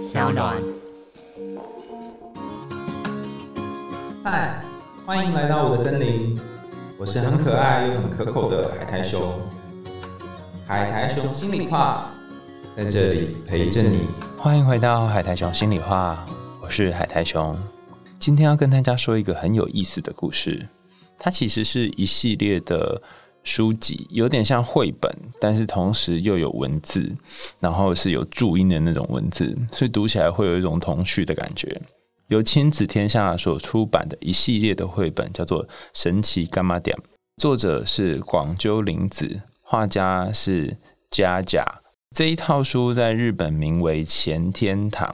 小暖。嗨，欢迎来到我的森林，我是很可爱又很可口的海苔熊。海苔熊心里话，在这里陪着你。欢迎回到海苔熊心里话，我是海苔熊。今天要跟大家说一个很有意思的故事，它其实是一系列的。书籍有点像绘本，但是同时又有文字，然后是有注音的那种文字，所以读起来会有一种童趣的感觉。由亲子天下所出版的一系列的绘本，叫做《神奇干妈点》，作者是广鸠林子，画家是佳佳。这一套书在日本名为《前天堂》，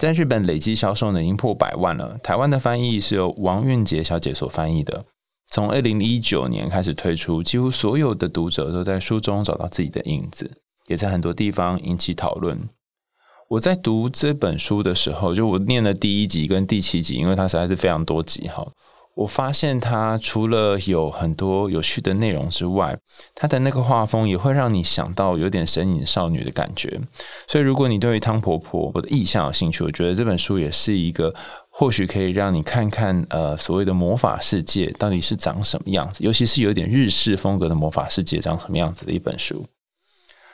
在日本累计销售呢已经破百万了。台湾的翻译是由王韵杰小姐所翻译的。从二零一九年开始推出，几乎所有的读者都在书中找到自己的影子，也在很多地方引起讨论。我在读这本书的时候，就我念了第一集跟第七集，因为它实在是非常多集哈。我发现它除了有很多有趣的内容之外，它的那个画风也会让你想到有点神隐少女的感觉。所以，如果你对于汤婆婆我的意象有兴趣，我觉得这本书也是一个。或许可以让你看看，呃，所谓的魔法世界到底是长什么样子，尤其是有点日式风格的魔法世界长什么样子的一本书。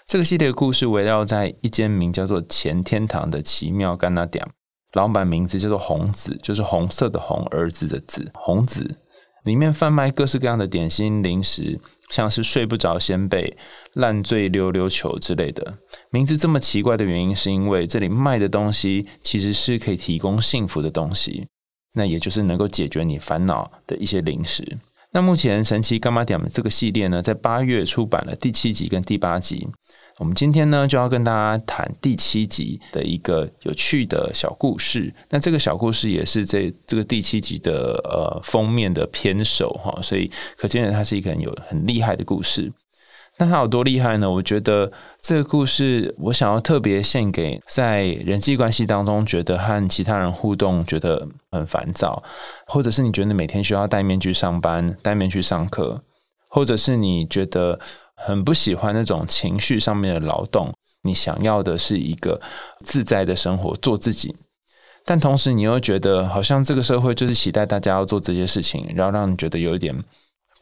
这个系列的故事围绕在一间名叫做“前天堂”的奇妙干纳店，老板名字叫做红子，就是红色的红儿子的子，红子。里面贩卖各式各样的点心零食，像是睡不着仙贝、烂醉溜溜球之类的。名字这么奇怪的原因，是因为这里卖的东西其实是可以提供幸福的东西，那也就是能够解决你烦恼的一些零食。那目前神奇干妈点这个系列呢，在八月出版了第七集跟第八集。我们今天呢，就要跟大家谈第七集的一个有趣的小故事。那这个小故事也是这这个第七集的呃封面的篇首哈，所以可见它是一个很有很厉害的故事。那它有多厉害呢？我觉得这个故事，我想要特别献给在人际关系当中觉得和其他人互动觉得很烦躁，或者是你觉得每天需要戴面具上班、戴面具上课，或者是你觉得。很不喜欢那种情绪上面的劳动，你想要的是一个自在的生活，做自己。但同时，你又觉得好像这个社会就是期待大家要做这些事情，然后让你觉得有一点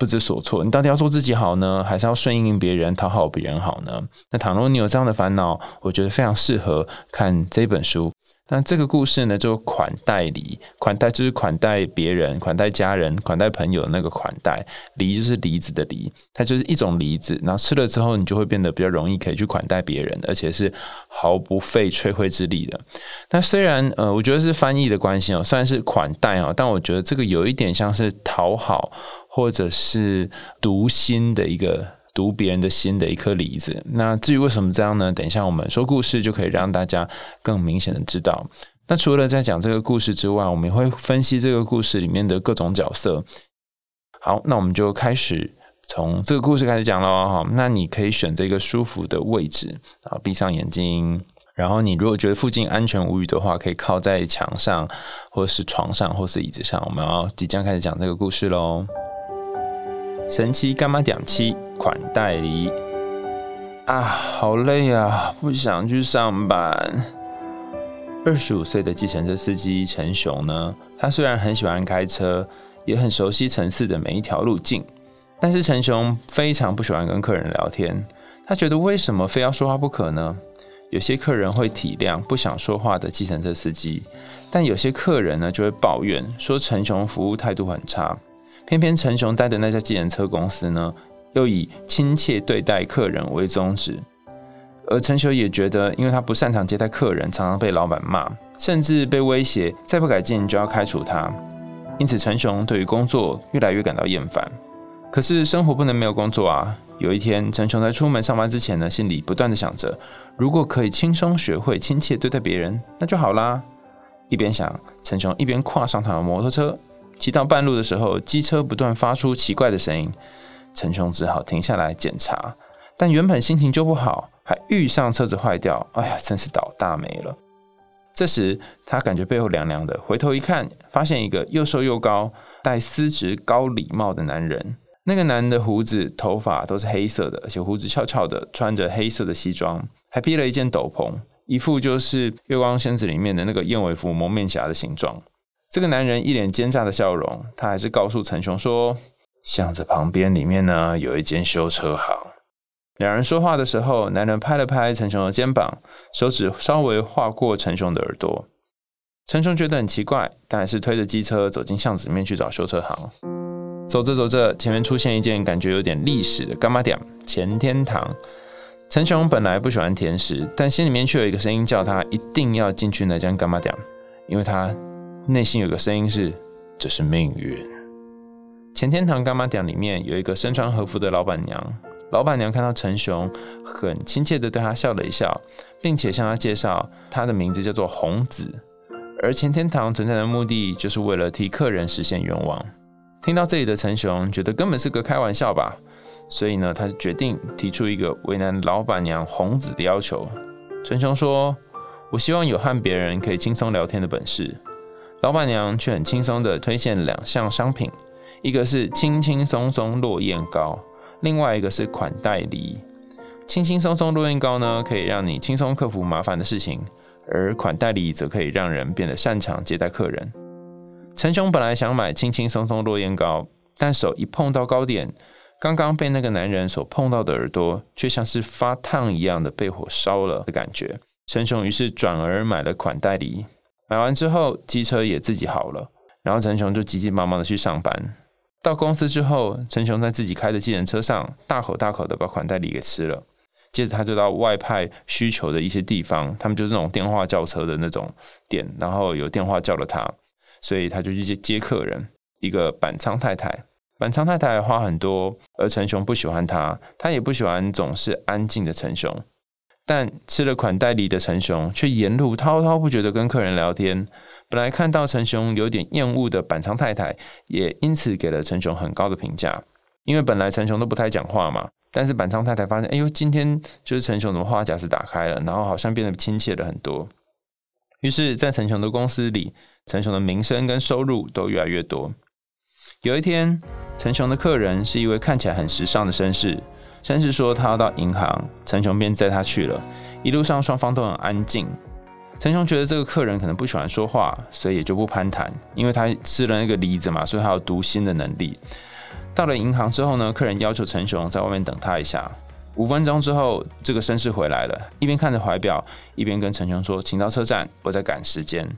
不知所措。你到底要做自己好呢，还是要顺应别人、讨好别人好呢？那倘若你有这样的烦恼，我觉得非常适合看这本书。那这个故事呢，就款待梨，款待就是款待别人，款待家人，款待朋友的那个款待，梨就是梨子的梨，它就是一种梨子，然后吃了之后，你就会变得比较容易可以去款待别人，而且是毫不费吹灰之力的。那虽然呃，我觉得是翻译的关系哦，虽然是款待哦，但我觉得这个有一点像是讨好或者是读心的一个。读别人的心的一颗梨子。那至于为什么这样呢？等一下我们说故事就可以让大家更明显的知道。那除了在讲这个故事之外，我们也会分析这个故事里面的各种角色。好，那我们就开始从这个故事开始讲喽。哈，那你可以选择一个舒服的位置，然后闭上眼睛。然后你如果觉得附近安全无虞的话，可以靠在墙上，或是床上，或是椅子上。我们要即将开始讲这个故事喽。神奇干妈点七款待礼啊，好累啊，不想去上班。二十五岁的计程车司机陈雄呢，他虽然很喜欢开车，也很熟悉城市的每一条路径，但是陈雄非常不喜欢跟客人聊天。他觉得为什么非要说话不可呢？有些客人会体谅不想说话的计程车司机，但有些客人呢就会抱怨说陈雄服务态度很差。偏偏陈雄待的那家计程车公司呢，又以亲切对待客人为宗旨，而陈雄也觉得，因为他不擅长接待客人，常常被老板骂，甚至被威胁再不改进就要开除他。因此，陈雄对于工作越来越感到厌烦。可是生活不能没有工作啊！有一天，陈雄在出门上班之前呢，心里不断的想着，如果可以轻松学会亲切对待别人，那就好啦。一边想，陈雄一边跨上他的摩托车。骑到半路的时候，机车不断发出奇怪的声音，陈雄只好停下来检查。但原本心情就不好，还遇上车子坏掉，哎呀，真是倒大霉了。这时他感觉背后凉凉的，回头一看，发现一个又瘦又高、戴丝质高礼帽的男人。那个男的胡子、头发都是黑色的，而且胡子翘翘的，穿着黑色的西装，还披了一件斗篷，一副就是《月光仙子》里面的那个燕尾服蒙面侠的形状。这个男人一脸奸诈的笑容，他还是告诉陈雄说：“巷子旁边里面呢有一间修车行。”两人说话的时候，男人拍了拍陈雄的肩膀，手指稍微划过陈雄的耳朵。陈雄觉得很奇怪，但还是推着机车走进巷子里面去找修车行。走着走着，前面出现一件感觉有点历史的干妈店——前天堂。陈雄本来不喜欢甜食，但心里面却有一个声音叫他一定要进去那间干妈店，因为他内心有个声音是：这是命运。前天堂干妈店里面有一个身穿和服的老板娘。老板娘看到陈雄，很亲切的对他笑了一笑，并且向他介绍，他的名字叫做红子，而前天堂存在的目的就是为了替客人实现愿望。听到这里的陈雄觉得根本是个开玩笑吧，所以呢，他就决定提出一个为难老板娘红子的要求。陈雄说：“我希望有和别人可以轻松聊天的本事。”老板娘却很轻松的推荐两项商品，一个是轻轻松松落雁膏。另外一个是款待梨，轻轻松松落雁膏呢，可以让你轻松克服麻烦的事情；而款待梨则可以让人变得擅长接待客人。陈雄本来想买轻轻松松落雁膏，但手一碰到糕点，刚刚被那个男人所碰到的耳朵，却像是发烫一样的被火烧了的感觉。陈雄于是转而买了款待梨。买完之后，机车也自己好了，然后陈雄就急急忙忙的去上班。到公司之后，陈雄在自己开的计程车上大口大口的把款待梨给吃了。接着他就到外派需求的一些地方，他们就是那种电话叫车的那种店，然后有电话叫了他，所以他就去接接客人。一个板仓太太，板仓太太话很多，而陈雄不喜欢他，他也不喜欢总是安静的陈雄。但吃了款待梨的陈雄，却沿路滔滔不绝的跟客人聊天。本来看到陈雄有点厌恶的板仓太太，也因此给了陈雄很高的评价。因为本来陈雄都不太讲话嘛，但是板仓太太发现，哎呦，今天就是陈雄的话匣子打开了，然后好像变得亲切了很多。于是，在陈雄的公司里，陈雄的名声跟收入都越来越多。有一天，陈雄的客人是一位看起来很时尚的绅士，绅士说他要到银行，陈雄便载他去了。一路上，双方都很安静。陈雄觉得这个客人可能不喜欢说话，所以也就不攀谈。因为他吃了那个梨子嘛，所以他有读心的能力。到了银行之后呢，客人要求陈雄在外面等他一下。五分钟之后，这个绅士回来了，一边看着怀表，一边跟陈雄说：“请到车站，我在赶时间。”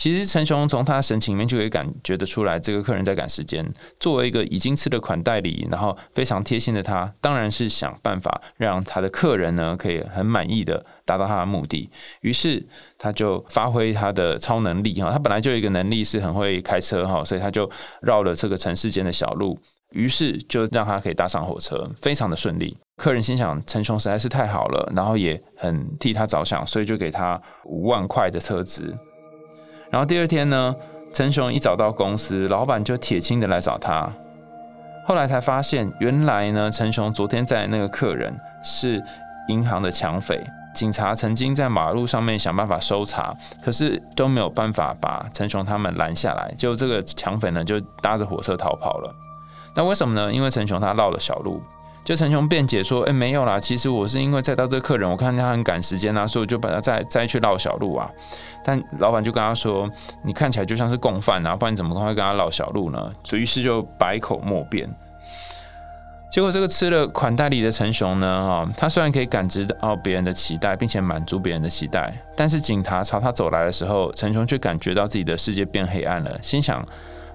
其实陈雄从他神情里面就可以感觉得出来，这个客人在赶时间。作为一个已经吃了款待礼，然后非常贴心的他，当然是想办法让他的客人呢可以很满意的达到他的目的。于是他就发挥他的超能力哈，他本来就有一个能力是很会开车哈，所以他就绕了这个城市间的小路，于是就让他可以搭上火车，非常的顺利。客人心想陈雄实在是太好了，然后也很替他着想，所以就给他五万块的车资。然后第二天呢，陈雄一早到公司，老板就铁青的来找他。后来才发现，原来呢，陈雄昨天在那个客人是银行的抢匪。警察曾经在马路上面想办法搜查，可是都没有办法把陈雄他们拦下来。就这个抢匪呢，就搭着火车逃跑了。那为什么呢？因为陈雄他绕了小路。就陈雄辩解说：“哎，没有啦，其实我是因为再到这客人，我看他很赶时间啊，所以我就把他再再去绕小路啊。”但老板就跟他说：“你看起来就像是共犯啊，不然怎么会跟他绕小路呢？”所以于是就百口莫辩。结果这个吃了款待礼的陈雄呢，哈，他虽然可以感知到别人的期待，并且满足别人的期待，但是警察朝他走来的时候，陈雄却感觉到自己的世界变黑暗了，心想：“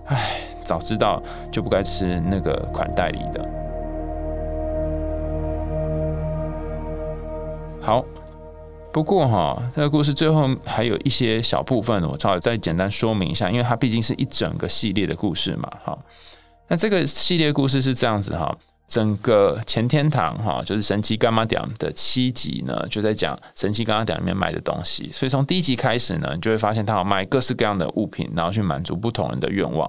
哎，早知道就不该吃那个款待礼的。”好，不过哈，这个故事最后还有一些小部分，我稍微再简单说明一下，因为它毕竟是一整个系列的故事嘛。好，那这个系列故事是这样子哈，整个前天堂哈，就是神奇干妈店的七集呢，就在讲神奇干妈店里面卖的东西。所以从第一集开始呢，你就会发现它有卖各式各样的物品，然后去满足不同人的愿望。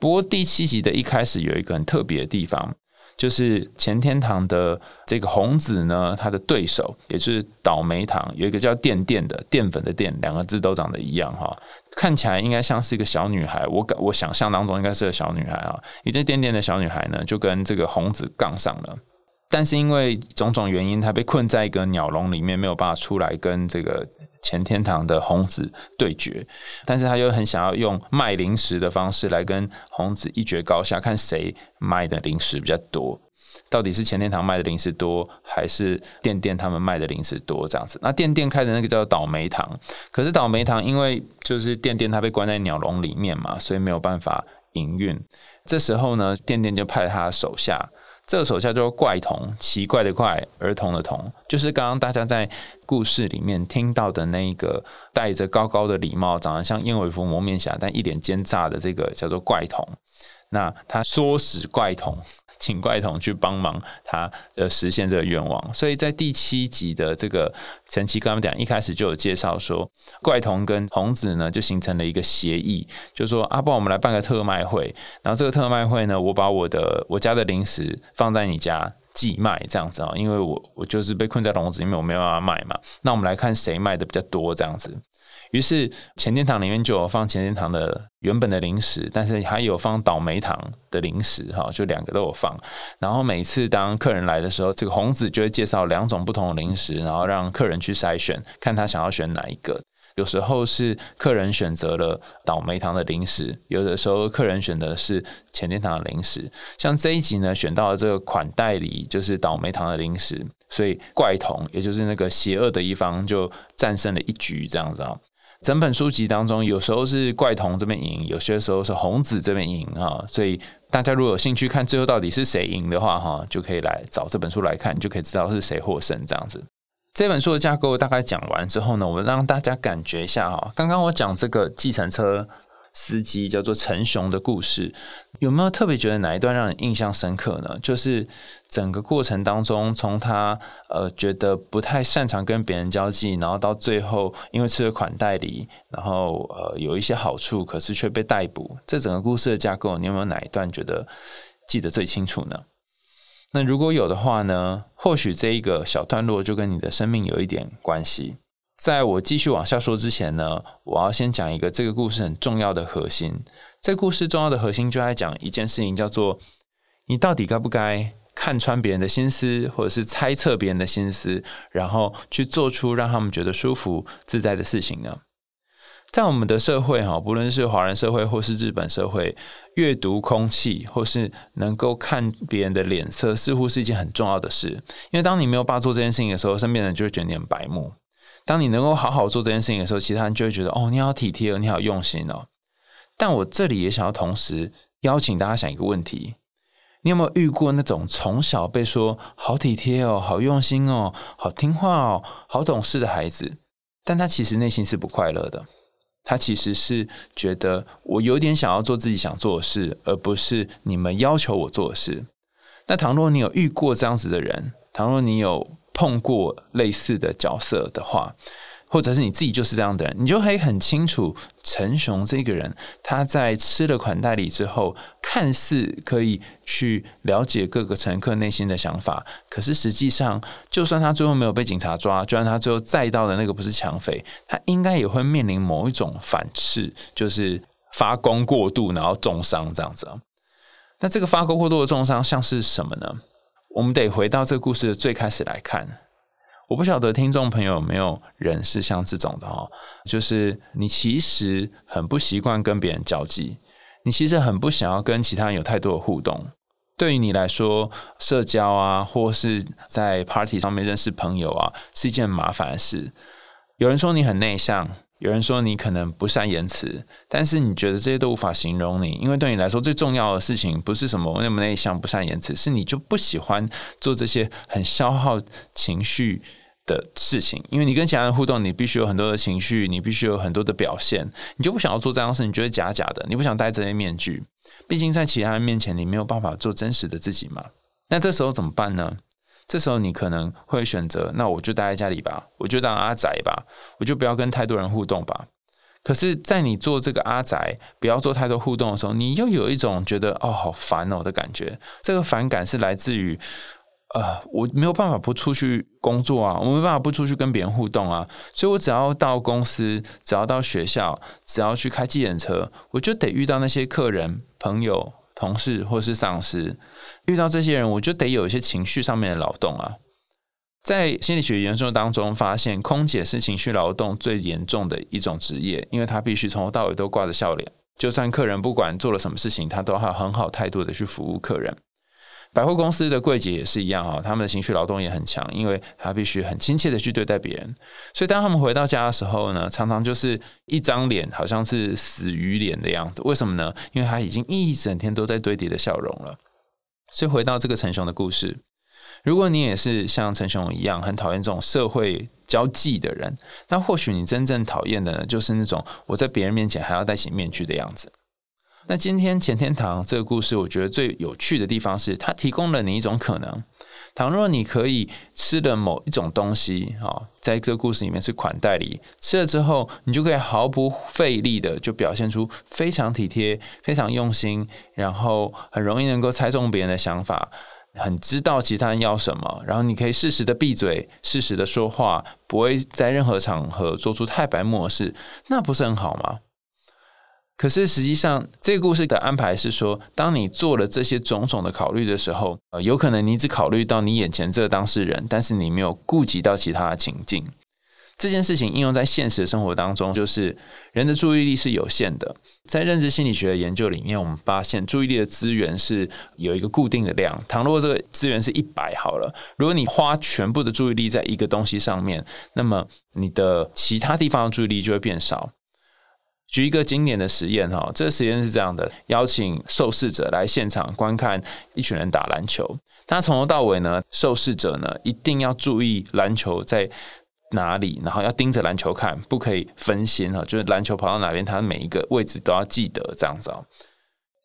不过第七集的一开始有一个很特别的地方。就是前天堂的这个红子呢，他的对手也是倒霉糖，有一个叫电电的淀粉的淀，两个字都长得一样哈，看起来应该像是一个小女孩，我感我想象当中应该是个小女孩啊。一这电电的小女孩呢，就跟这个红子杠上了。但是因为种种原因，他被困在一个鸟笼里面，没有办法出来跟这个前天堂的红子对决。但是他又很想要用卖零食的方式来跟红子一决高下，看谁卖的零食比较多。到底是前天堂卖的零食多，还是店店他们卖的零食多？这样子，那店店开的那个叫倒霉堂，可是倒霉堂因为就是店店他被关在鸟笼里面嘛，所以没有办法营运。这时候呢，店店就派他手下。这个手下就是怪童，奇怪的怪，儿童的童，就是刚刚大家在故事里面听到的那一个戴着高高的礼帽、长得像燕尾服蒙面侠，但一脸奸诈的这个叫做怪童。那他唆使怪童。请怪童去帮忙他呃实现这个愿望，所以在第七集的这个神奇跟他们讲，一开始就有介绍说，怪童跟童子呢就形成了一个协议，就说阿宝，我们来办个特卖会，然后这个特卖会呢，我把我的我家的零食放在你家寄卖这样子啊，因为我我就是被困在笼子里面，我没有办法卖嘛，那我们来看谁卖的比较多这样子。于是前天堂里面就有放前天堂的原本的零食，但是还有放倒霉堂的零食，哈，就两个都有放。然后每次当客人来的时候，这个红子就会介绍两种不同的零食，然后让客人去筛选，看他想要选哪一个。有时候是客人选择了倒霉堂的零食，有的时候客人选的是前天堂的零食。像这一集呢，选到了这个款待里就是倒霉堂的零食，所以怪童也就是那个邪恶的一方就战胜了一局，这样子啊。整本书籍当中，有时候是怪童这边赢，有些时候是红子这边赢啊。所以大家如果有兴趣看最后到底是谁赢的话哈，就可以来找这本书来看，你就可以知道是谁获胜这样子。这本书的架构大概讲完之后呢，我们让大家感觉一下哈。刚刚我讲这个计程车。司机叫做陈雄的故事，有没有特别觉得哪一段让你印象深刻呢？就是整个过程当中，从他呃觉得不太擅长跟别人交际，然后到最后因为吃了款待礼，然后呃有一些好处，可是却被逮捕。这整个故事的架构，你有没有哪一段觉得记得最清楚呢？那如果有的话呢，或许这一个小段落就跟你的生命有一点关系。在我继续往下说之前呢，我要先讲一个这个故事很重要的核心。这故事重要的核心就在讲一件事情，叫做你到底该不该看穿别人的心思，或者是猜测别人的心思，然后去做出让他们觉得舒服自在的事情呢？在我们的社会哈，不论是华人社会或是日本社会，阅读空气或是能够看别人的脸色，似乎是一件很重要的事。因为当你没有办法做这件事情的时候，身边人就会觉得你很白目。当你能够好好做这件事情的时候，其他人就会觉得哦，你好体贴哦，你好用心哦。但我这里也想要同时邀请大家想一个问题：你有没有遇过那种从小被说好体贴哦、好用心哦、好听话哦、好懂事的孩子，但他其实内心是不快乐的。他其实是觉得我有点想要做自己想做的事，而不是你们要求我做的事。那倘若你有遇过这样子的人，倘若你有。碰过类似的角色的话，或者是你自己就是这样的人，你就可以很清楚陈雄这个人，他在吃了款待礼之后，看似可以去了解各个乘客内心的想法，可是实际上，就算他最后没有被警察抓，就算他最后载到的那个不是抢匪，他应该也会面临某一种反噬，就是发功过度，然后重伤这样子。那这个发功过度的重伤像是什么呢？我们得回到这个故事的最开始来看。我不晓得听众朋友有没有人是像这种的哈，就是你其实很不习惯跟别人交际，你其实很不想要跟其他人有太多的互动。对于你来说，社交啊，或是在 party 上面认识朋友啊，是一件麻烦的事。有人说你很内向。有人说你可能不善言辞，但是你觉得这些都无法形容你，因为对你来说最重要的事情不是什么那么内向、不善言辞，是你就不喜欢做这些很消耗情绪的事情。因为你跟其他人互动，你必须有很多的情绪，你必须有很多的表现，你就不想要做这样事，你觉得假假的，你不想戴这些面具。毕竟在其他人面前，你没有办法做真实的自己嘛。那这时候怎么办呢？这时候你可能会选择，那我就待在家里吧，我就当阿宅吧，我就不要跟太多人互动吧。可是，在你做这个阿宅，不要做太多互动的时候，你又有一种觉得哦，好烦哦的感觉。这个反感是来自于，呃，我没有办法不出去工作啊，我没办法不出去跟别人互动啊，所以我只要到公司，只要到学校，只要去开计程车，我就得遇到那些客人朋友。同事或是上司，遇到这些人，我就得有一些情绪上面的劳动啊。在心理学研究当中，发现空姐是情绪劳动最严重的一种职业，因为她必须从头到尾都挂着笑脸，就算客人不管做了什么事情，她都要很好态度的去服务客人。百货公司的柜姐也是一样哈，他们的情绪劳动也很强，因为他必须很亲切的去对待别人。所以当他们回到家的时候呢，常常就是一张脸好像是死鱼脸的样子。为什么呢？因为他已经一整天都在堆叠的笑容了。所以回到这个陈雄的故事，如果你也是像陈雄一样很讨厌这种社会交际的人，那或许你真正讨厌的呢，就是那种我在别人面前还要戴起面具的样子。那今天前天堂这个故事，我觉得最有趣的地方是，它提供了你一种可能。倘若你可以吃的某一种东西啊，在这个故事里面是款待礼，吃了之后，你就可以毫不费力的就表现出非常体贴、非常用心，然后很容易能够猜中别人的想法，很知道其他人要什么，然后你可以适时的闭嘴，适时的说话，不会在任何场合做出太白目的事，那不是很好吗？可是实际上，这个故事的安排是说，当你做了这些种种的考虑的时候，呃，有可能你只考虑到你眼前这个当事人，但是你没有顾及到其他的情境。这件事情应用在现实生活当中，就是人的注意力是有限的。在认知心理学的研究里面，我们发现注意力的资源是有一个固定的量。倘若这个资源是一百好了，如果你花全部的注意力在一个东西上面，那么你的其他地方的注意力就会变少。举一个经典的实验哈，这个实验是这样的：邀请受试者来现场观看一群人打篮球。他从头到尾呢，受试者呢一定要注意篮球在哪里，然后要盯着篮球看，不可以分心哈。就是篮球跑到哪边，他每一个位置都要记得这样子。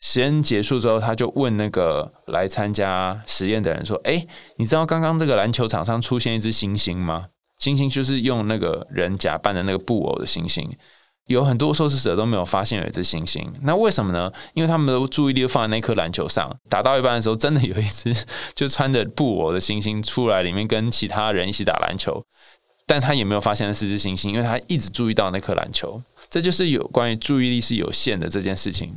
实验结束之后，他就问那个来参加实验的人说：“哎，你知道刚刚这个篮球场上出现一只猩猩吗？猩猩就是用那个人假扮的那个布偶的猩猩。”有很多受试者都没有发现有一只猩猩，那为什么呢？因为他们的注意力放在那颗篮球上，打到一半的时候，真的有一只 就穿着布偶的猩猩出来，里面跟其他人一起打篮球，但他也没有发现那四只猩猩，因为他一直注意到那颗篮球。这就是有关于注意力是有限的这件事情。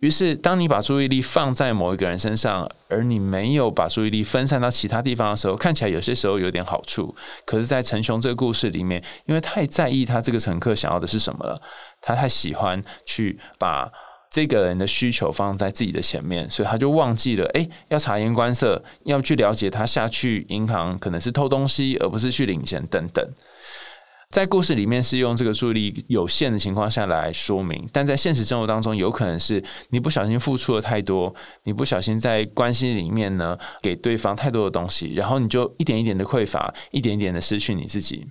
于是，当你把注意力放在某一个人身上，而你没有把注意力分散到其他地方的时候，看起来有些时候有点好处。可是，在陈雄这个故事里面，因为太在意他这个乘客想要的是什么了，他太喜欢去把这个人的需求放在自己的前面，所以他就忘记了，哎，要察言观色，要去了解他下去银行可能是偷东西，而不是去领钱等等。在故事里面是用这个注意力有限的情况下来说明，但在现实生活当中，有可能是你不小心付出了太多，你不小心在关系里面呢给对方太多的东西，然后你就一点一点的匮乏，一点一点的失去你自己。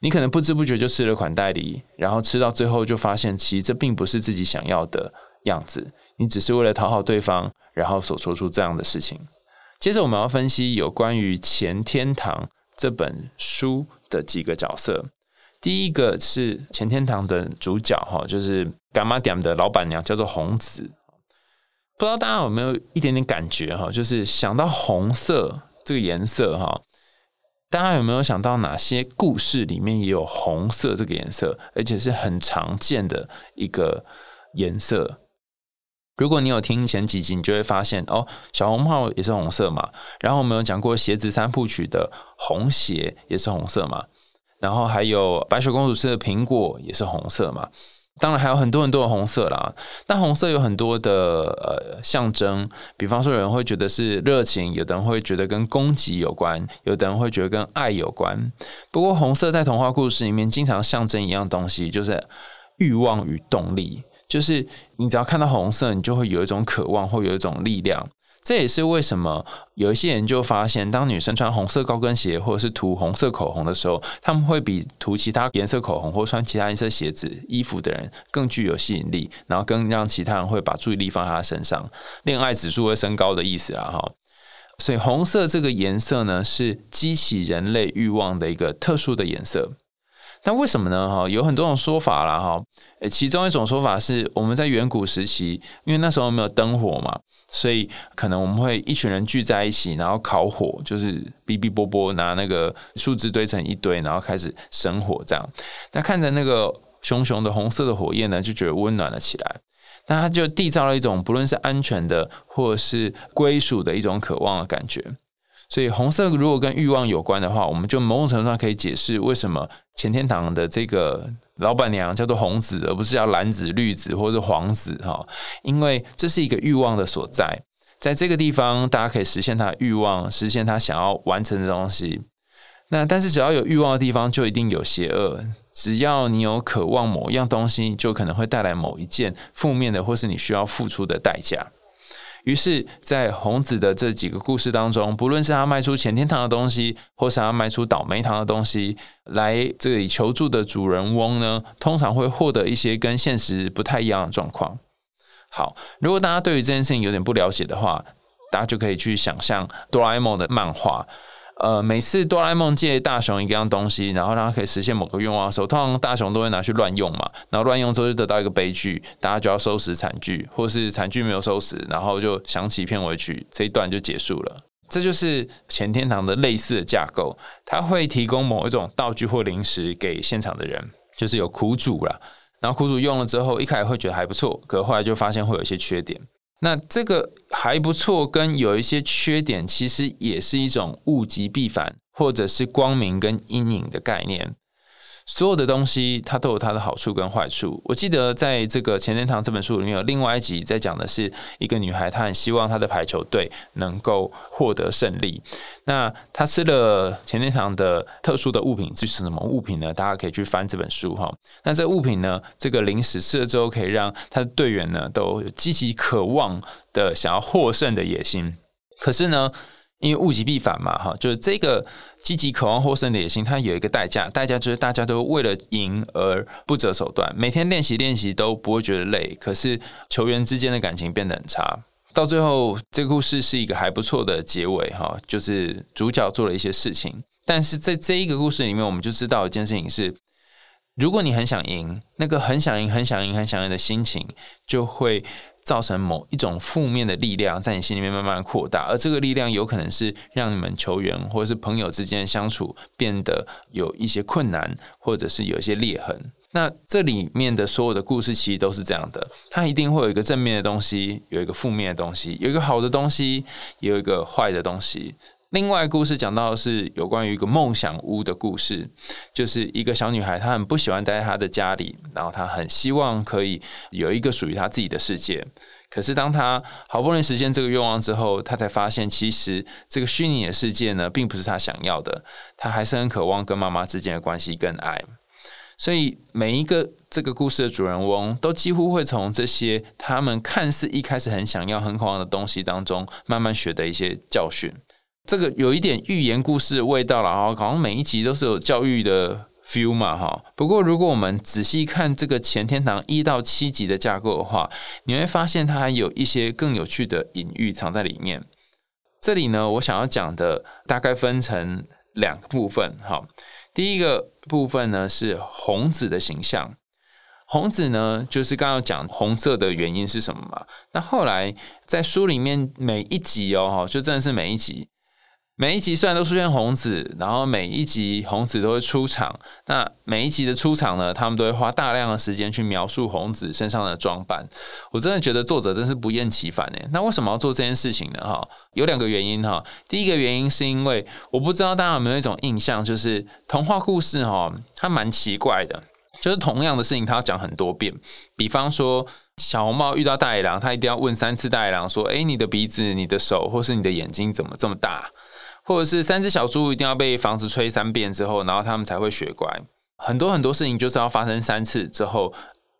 你可能不知不觉就吃了款待礼，然后吃到最后就发现，其实这并不是自己想要的样子，你只是为了讨好对方，然后所做出这样的事情。接着我们要分析有关于《前天堂》这本书的几个角色。第一个是前天堂的主角哈，就是干妈店的老板娘，叫做红子。不知道大家有没有一点点感觉哈？就是想到红色这个颜色哈，大家有没有想到哪些故事里面也有红色这个颜色，而且是很常见的一个颜色？如果你有听前几集，你就会发现哦，小红帽也是红色嘛。然后我们有讲过鞋子三部曲的红鞋也是红色嘛。然后还有白雪公主吃的苹果也是红色嘛？当然还有很多很多的红色啦。那红色有很多的呃象征，比方说有人会觉得是热情，有的人会觉得跟攻击有关，有的人会觉得跟爱有关。不过红色在童话故事里面经常象征一样东西，就是欲望与动力。就是你只要看到红色，你就会有一种渴望，或有一种力量。这也是为什么有一些研究发现，当女生穿红色高跟鞋或者是涂红色口红的时候，他们会比涂其他颜色口红或穿其他颜色鞋子、衣服的人更具有吸引力，然后更让其他人会把注意力放在她身上，恋爱指数会升高的意思啦哈。所以红色这个颜色呢，是激起人类欲望的一个特殊的颜色。那为什么呢？哈，有很多种说法啦哈。其中一种说法是，我们在远古时期，因为那时候没有灯火嘛。所以可能我们会一群人聚在一起，然后烤火，就是哔哔啵啵拿那个树枝堆成一堆，然后开始生火这样。那看着那个熊熊的红色的火焰呢，就觉得温暖了起来。那他就缔造了一种不论是安全的或者是归属的一种渴望的感觉。所以红色如果跟欲望有关的话，我们就某种程度上可以解释为什么前天堂的这个老板娘叫做红子，而不是叫蓝子、绿子或者黄子哈，因为这是一个欲望的所在，在这个地方大家可以实现他的欲望，实现他想要完成的东西。那但是只要有欲望的地方，就一定有邪恶。只要你有渴望某一样东西，就可能会带来某一件负面的，或是你需要付出的代价。于是，在红子的这几个故事当中，不论是他卖出前天堂的东西，或是他卖出倒霉堂的东西来这里求助的主人翁呢，通常会获得一些跟现实不太一样的状况。好，如果大家对于这件事情有点不了解的话，大家就可以去想象哆啦 A 梦的漫画。呃，每次哆啦 A 梦借大雄一样东西，然后让他可以实现某个愿望的时候，通常大雄都会拿去乱用嘛，然后乱用之后就得到一个悲剧，大家就要收拾惨剧，或是惨剧没有收拾，然后就响起片尾曲，这一段就结束了。这就是前天堂的类似的架构，他会提供某一种道具或零食给现场的人，就是有苦主了，然后苦主用了之后，一开始会觉得还不错，可后来就发现会有一些缺点。那这个还不错，跟有一些缺点，其实也是一种物极必反，或者是光明跟阴影的概念。所有的东西它都有它的好处跟坏处。我记得在这个前天堂这本书里面有另外一集在讲的是一个女孩，她很希望她的排球队能够获得胜利。那她吃了前天堂的特殊的物品，这是什么物品呢？大家可以去翻这本书哈。那这物品呢，这个零食吃了之后，可以让她的队员呢都积极渴望的想要获胜的野心。可是呢？因为物极必反嘛，哈，就是这个积极渴望获胜的野心，它有一个代价，代价就是大家都为了赢而不择手段，每天练习练习都不会觉得累，可是球员之间的感情变得很差，到最后这个故事是一个还不错的结尾，哈，就是主角做了一些事情，但是在这一个故事里面，我们就知道一件事情是，如果你很想赢，那个很想赢、很想赢、很想赢的心情就会。造成某一种负面的力量在你心里面慢慢扩大，而这个力量有可能是让你们球员或者是朋友之间的相处变得有一些困难，或者是有一些裂痕。那这里面的所有的故事其实都是这样的，它一定会有一个正面的东西，有一个负面的东西，有一个好的东西，有一个坏的东西。另外，故事讲到的是有关于一个梦想屋的故事，就是一个小女孩，她很不喜欢待在她的家里，然后她很希望可以有一个属于她自己的世界。可是，当她好不容易实现这个愿望之后，她才发现，其实这个虚拟的世界呢，并不是她想要的。她还是很渴望跟妈妈之间的关系跟爱。所以，每一个这个故事的主人翁，都几乎会从这些他们看似一开始很想要、很渴望的东西当中，慢慢学的一些教训。这个有一点寓言故事的味道了哈，好像每一集都是有教育的 feel 嘛哈。不过如果我们仔细看这个前天堂一到七集的架构的话，你会发现它还有一些更有趣的隐喻藏在里面。这里呢，我想要讲的大概分成两个部分哈。第一个部分呢是红子的形象，红子呢就是刚刚讲红色的原因是什么嘛？那后来在书里面每一集哦，就真的是每一集。每一集虽然都出现红子，然后每一集红子都会出场。那每一集的出场呢，他们都会花大量的时间去描述红子身上的装扮。我真的觉得作者真是不厌其烦诶。那为什么要做这件事情呢？哈，有两个原因哈。第一个原因是因为我不知道大家有没有一种印象，就是童话故事哈，它蛮奇怪的，就是同样的事情它要讲很多遍。比方说小红帽遇到大野狼，他一定要问三次大野狼说：“哎，你的鼻子、你的手或是你的眼睛怎么这么大？”或者是三只小猪一定要被房子吹三遍之后，然后他们才会学乖。很多很多事情就是要发生三次之后，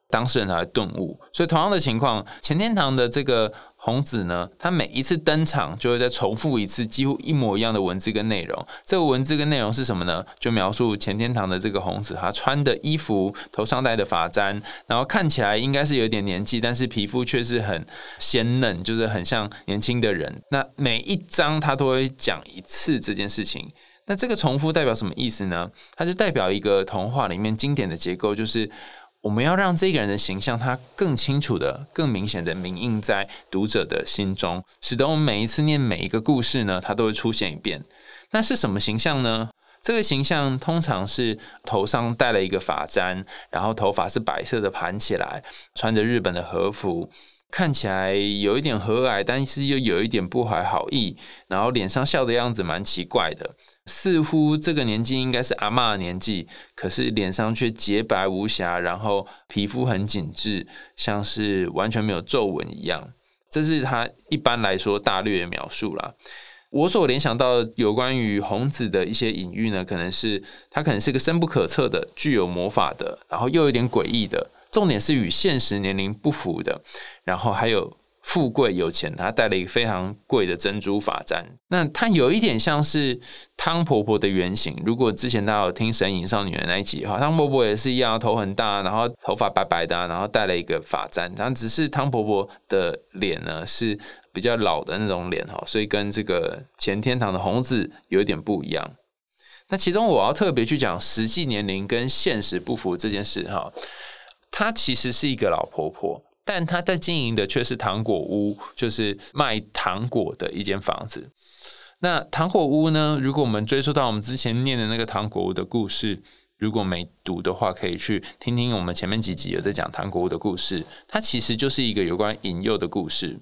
当事人才会顿悟。所以同样的情况，前天堂的这个。红子呢，他每一次登场就会再重复一次几乎一模一样的文字跟内容。这个文字跟内容是什么呢？就描述前天堂的这个红子，他穿的衣服、头上戴的发簪，然后看起来应该是有点年纪，但是皮肤却是很鲜嫩，就是很像年轻的人。那每一章他都会讲一次这件事情。那这个重复代表什么意思呢？它就代表一个童话里面经典的结构，就是。我们要让这个人的形象，他更清楚的、更明显的铭印在读者的心中，使得我们每一次念每一个故事呢，它都会出现一遍。那是什么形象呢？这个形象通常是头上戴了一个发簪，然后头发是白色的盘起来，穿着日本的和服，看起来有一点和蔼，但是又有一点不怀好意，然后脸上笑的样子蛮奇怪的，似乎这个年纪应该是阿嬷的年纪，可是脸上却洁白无瑕，然后皮肤很紧致，像是完全没有皱纹一样。这是他一般来说大略的描述啦。我所联想到有关于红子的一些隐喻呢，可能是他可能是个深不可测的、具有魔法的，然后又有点诡异的，重点是与现实年龄不符的，然后还有。富贵有钱，他戴了一个非常贵的珍珠发簪。那他有一点像是汤婆婆的原型。如果之前大家有听《神隐少女》的那一集哈，汤婆婆也是一样，头很大，然后头发白白的，然后戴了一个发簪。但只是汤婆婆的脸呢是比较老的那种脸哈，所以跟这个前天堂的红子有点不一样。那其中我要特别去讲实际年龄跟现实不符这件事哈，她其实是一个老婆婆。但他在经营的却是糖果屋，就是卖糖果的一间房子。那糖果屋呢？如果我们追溯到我们之前念的那个糖果屋的故事，如果没读的话，可以去听听我们前面几集有在讲糖果屋的故事。它其实就是一个有关引诱的故事。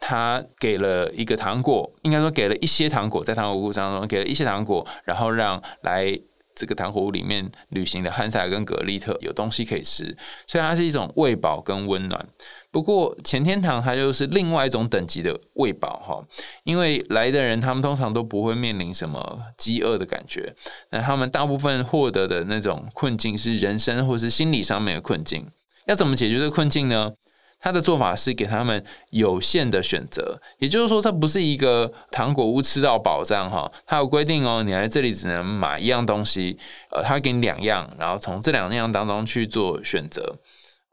他给了一个糖果，应该说给了一些糖果，在糖果屋当中给了一些糖果，然后让来。这个糖果屋里面旅行的汉塞尔跟格丽特有东西可以吃，所以它是一种喂饱跟温暖。不过前天堂它又是另外一种等级的喂饱哈，因为来的人他们通常都不会面临什么饥饿的感觉，那他们大部分获得的那种困境是人生或是心理上面的困境。要怎么解决这困境呢？他的做法是给他们有限的选择，也就是说，它不是一个糖果屋吃到饱这样哈。他有规定哦，你来这里只能买一样东西，呃，他给你两样，然后从这两样当中去做选择。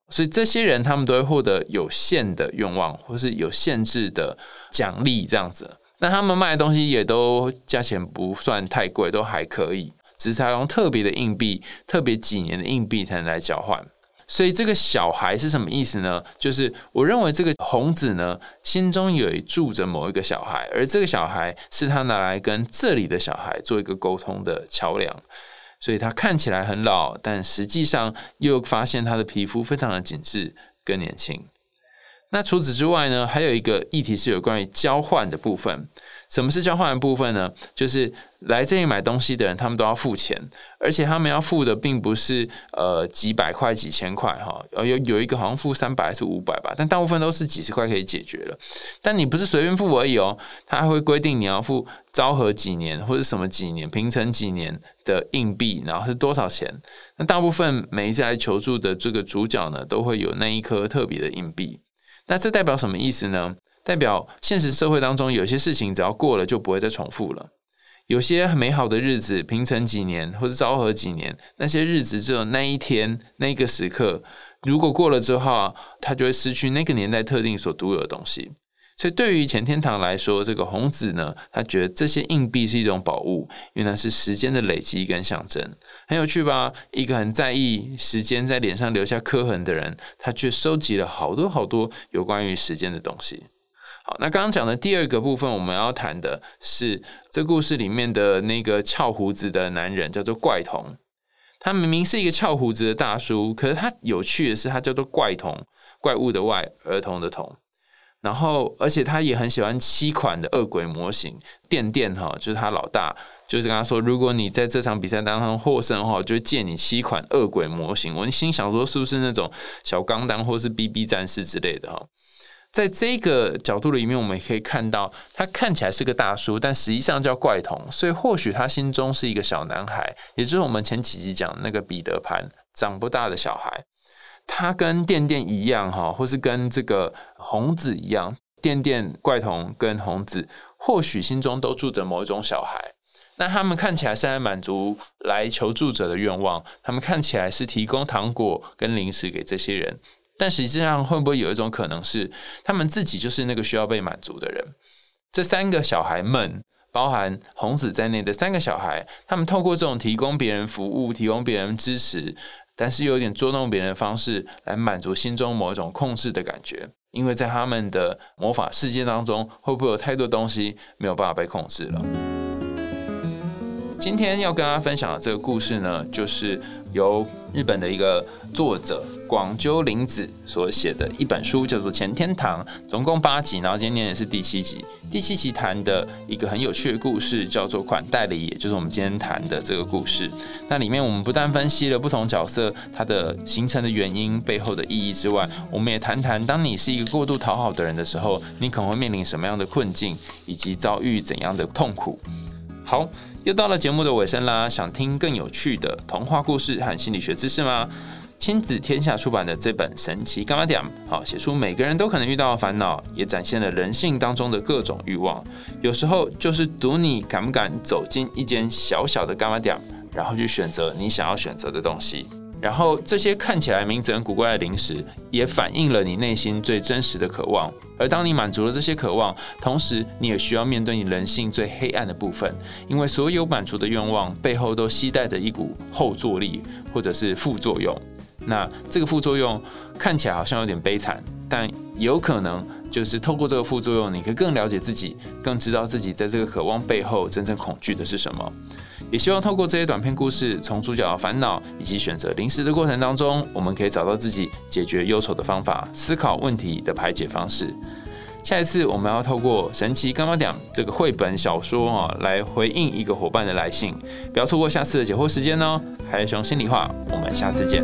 所以这些人他们都会获得有限的愿望，或是有限制的奖励这样子。那他们卖的东西也都价钱不算太贵，都还可以，只是他用特别的硬币，特别几年的硬币才能来交换。所以这个小孩是什么意思呢？就是我认为这个红子呢，心中有住着某一个小孩，而这个小孩是他拿来跟这里的小孩做一个沟通的桥梁。所以他看起来很老，但实际上又发现他的皮肤非常的紧致，更年轻。那除此之外呢，还有一个议题是有关于交换的部分。什么是交换的部分呢？就是来这里买东西的人，他们都要付钱，而且他们要付的并不是呃几百块、几千块哈，有有一个好像付三百还是五百吧，但大部分都是几十块可以解决了。但你不是随便付而已哦，他还会规定你要付昭和几年或者什么几年、平成几年的硬币，然后是多少钱？那大部分每一次来求助的这个主角呢，都会有那一颗特别的硬币。那这代表什么意思呢？代表现实社会当中有些事情只要过了就不会再重复了。有些美好的日子，平成几年或者昭和几年，那些日子只有那一天那个时刻，如果过了之后，它就会失去那个年代特定所独有的东西。所以对于前天堂来说，这个红子呢，他觉得这些硬币是一种宝物，因为那是时间的累积跟象征，很有趣吧？一个很在意时间在脸上留下刻痕的人，他却收集了好多好多有关于时间的东西。好，那刚刚讲的第二个部分，我们要谈的是这故事里面的那个翘胡子的男人，叫做怪童。他明明是一个翘胡子的大叔，可是他有趣的是，他叫做怪童，怪物的怪，儿童的童。然后，而且他也很喜欢七款的恶鬼模型。电电哈，就是他老大，就是跟他说，如果你在这场比赛当中获胜的话，就借你七款恶鬼模型。我心想说，是不是那种小钢弹或是 BB 战士之类的哈？在这个角度里面，我们也可以看到，他看起来是个大叔，但实际上叫怪童，所以或许他心中是一个小男孩，也就是我们前几集讲那个彼得潘长不大的小孩。他跟电电一样哈，或是跟这个红子一样，电电怪童跟红子或许心中都住着某一种小孩。那他们看起来是在满足来求助者的愿望，他们看起来是提供糖果跟零食给这些人。但实际上，会不会有一种可能是，他们自己就是那个需要被满足的人？这三个小孩们，包含红子在内的三个小孩，他们透过这种提供别人服务、提供别人支持，但是又有点捉弄别人的方式，来满足心中某一种控制的感觉。因为在他们的魔法世界当中，会不会有太多东西没有办法被控制了？今天要跟大家分享的这个故事呢，就是由日本的一个作者广鸠林子所写的一本书，叫做《前天堂》，总共八集，然后今天也是第七集。第七集谈的一个很有趣的故事，叫做“款待礼”，也就是我们今天谈的这个故事。那里面我们不但分析了不同角色它的形成的原因、背后的意义之外，我们也谈谈，当你是一个过度讨好的人的时候，你可能会面临什么样的困境，以及遭遇怎样的痛苦。好，又到了节目的尾声啦！想听更有趣的童话故事和心理学知识吗？亲子天下出版的这本《神奇干嘛点》，好写出每个人都可能遇到的烦恼，也展现了人性当中的各种欲望。有时候就是赌你敢不敢走进一间小小的干嘛点，然后去选择你想要选择的东西。然后这些看起来名字很古怪的零食，也反映了你内心最真实的渴望。而当你满足了这些渴望，同时你也需要面对你人性最黑暗的部分，因为所有满足的愿望背后都携带着一股后坐力或者是副作用。那这个副作用看起来好像有点悲惨，但有可能就是透过这个副作用，你可以更了解自己，更知道自己在这个渴望背后真正恐惧的是什么。也希望透过这些短篇故事，从主角的烦恼以及选择零食的过程当中，我们可以找到自己解决忧愁的方法，思考问题的排解方式。下一次我们要透过《神奇干妈点》这个绘本小说啊，来回应一个伙伴的来信，不要错过下次的解惑时间哦。海熊心里话，我们下次见。